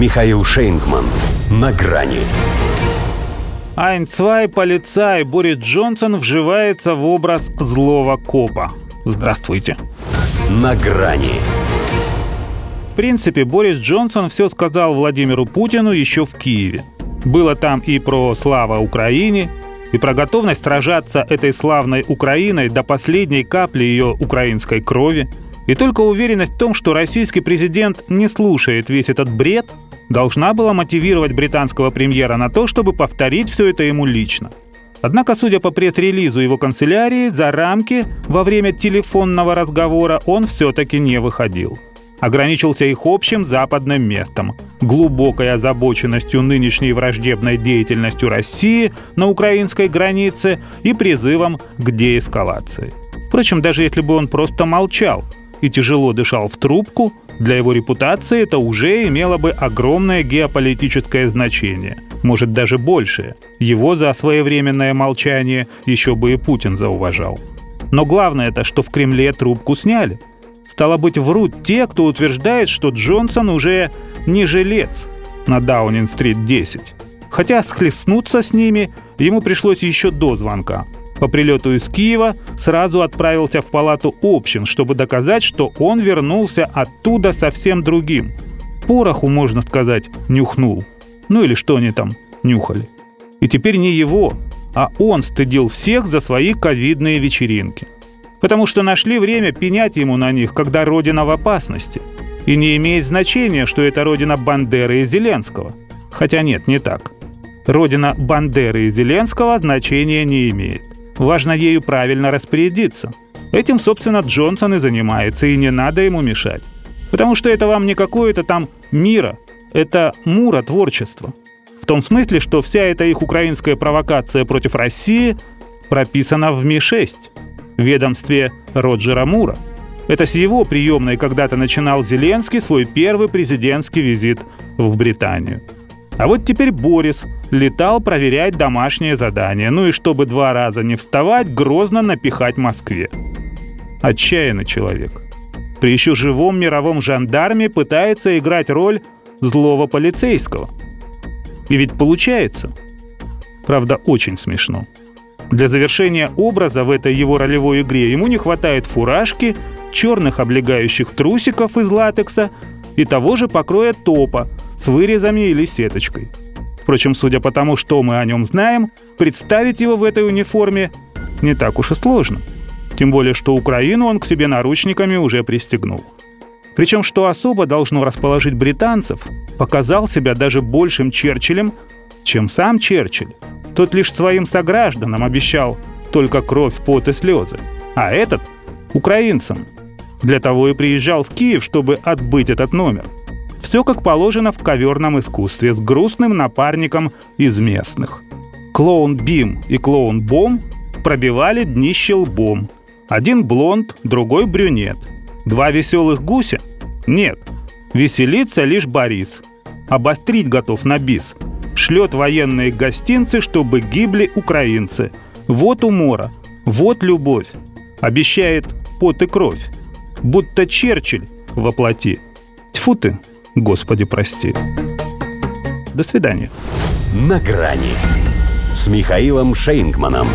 Михаил Шейнгман. На грани. Айнцвай полицай Борис Джонсон вживается в образ злого копа. Здравствуйте. На грани. В принципе, Борис Джонсон все сказал Владимиру Путину еще в Киеве. Было там и про слава Украине, и про готовность сражаться этой славной Украиной до последней капли ее украинской крови – и только уверенность в том, что российский президент не слушает весь этот бред, должна была мотивировать британского премьера на то, чтобы повторить все это ему лично. Однако, судя по пресс-релизу его канцелярии, за рамки во время телефонного разговора он все-таки не выходил. Ограничился их общим западным местом, глубокой озабоченностью нынешней враждебной деятельностью России на украинской границе и призывом к деэскалации. Впрочем, даже если бы он просто молчал – и тяжело дышал в трубку, для его репутации это уже имело бы огромное геополитическое значение, может даже большее. Его за своевременное молчание еще бы и Путин зауважал. Но главное это, что в Кремле трубку сняли. Стало быть, врут те, кто утверждает, что Джонсон уже не жилец на Даунинг-стрит 10. Хотя схлестнуться с ними ему пришлось еще до звонка – по прилету из Киева сразу отправился в палату общин, чтобы доказать, что он вернулся оттуда совсем другим. Пороху, можно сказать, нюхнул. Ну или что они там нюхали. И теперь не его, а он стыдил всех за свои ковидные вечеринки. Потому что нашли время пенять ему на них, когда Родина в опасности. И не имеет значения, что это Родина Бандеры и Зеленского. Хотя нет, не так. Родина Бандеры и Зеленского значения не имеет. Важно ею правильно распорядиться. Этим, собственно, Джонсон и занимается, и не надо ему мешать. Потому что это вам не какое-то там мира, это мура творчество. В том смысле, что вся эта их украинская провокация против России прописана в Ми-6, ведомстве Роджера Мура. Это с его приемной когда-то начинал Зеленский свой первый президентский визит в Британию. А вот теперь Борис летал проверять домашнее задание, ну и чтобы два раза не вставать, грозно напихать Москве. Отчаянный человек. При еще живом мировом жандарме пытается играть роль злого полицейского. И ведь получается. Правда, очень смешно. Для завершения образа в этой его ролевой игре ему не хватает фуражки, черных облегающих трусиков из латекса и того же покроя топа – с вырезами или сеточкой. Впрочем, судя по тому, что мы о нем знаем, представить его в этой униформе не так уж и сложно. Тем более, что Украину он к себе наручниками уже пристегнул. Причем, что особо должно расположить британцев, показал себя даже большим Черчиллем, чем сам Черчилль. Тот лишь своим согражданам обещал только кровь, пот и слезы. А этот – украинцам. Для того и приезжал в Киев, чтобы отбыть этот номер – все как положено в коверном искусстве с грустным напарником из местных. Клоун Бим и клоун Бом пробивали днище лбом. Один блонд, другой брюнет. Два веселых гуся? Нет. Веселится лишь Борис. Обострить готов на бис. Шлет военные гостинцы, чтобы гибли украинцы. Вот умора, вот любовь. Обещает пот и кровь. Будто Черчилль воплоти. Тьфу ты, Господи, прости. До свидания. На грани с Михаилом Шейнгманом.